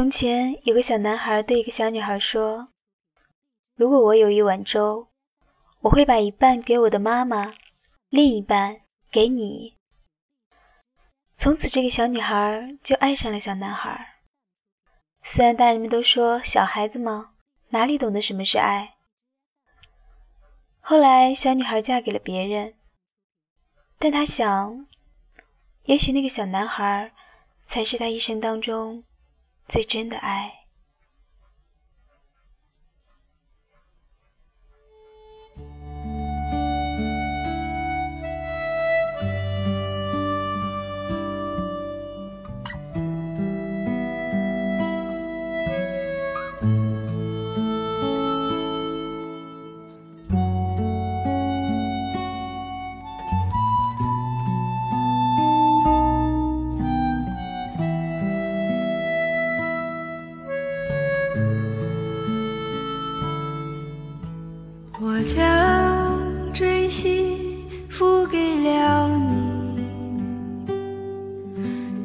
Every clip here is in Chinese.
从前有个小男孩对一个小女孩说：“如果我有一碗粥，我会把一半给我的妈妈，另一半给你。”从此，这个小女孩就爱上了小男孩。虽然大人们都说小孩子嘛，哪里懂得什么是爱。后来，小女孩嫁给了别人，但她想，也许那个小男孩才是她一生当中最真的爱。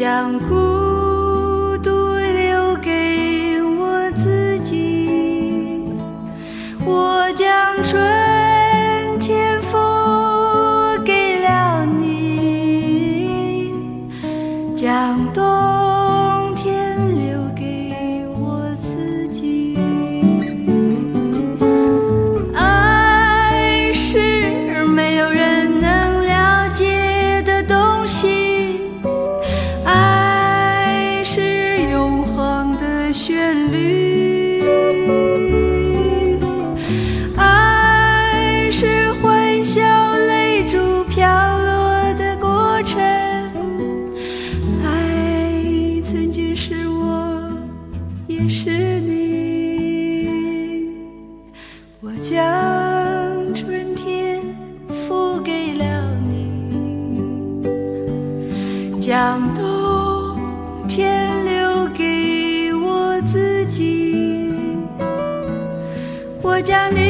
将孤旋律爱是欢笑泪珠飘落的过程。爱曾经是我也是你。我将春天付给了你。将冬我将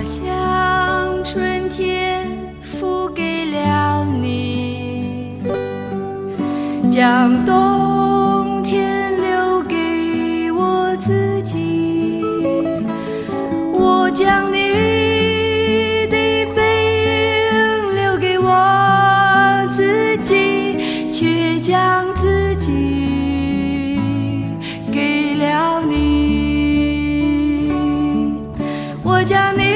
我将春天付给了你将冬天留给我自己我将你的背影留给我自己却将自己给了你我将你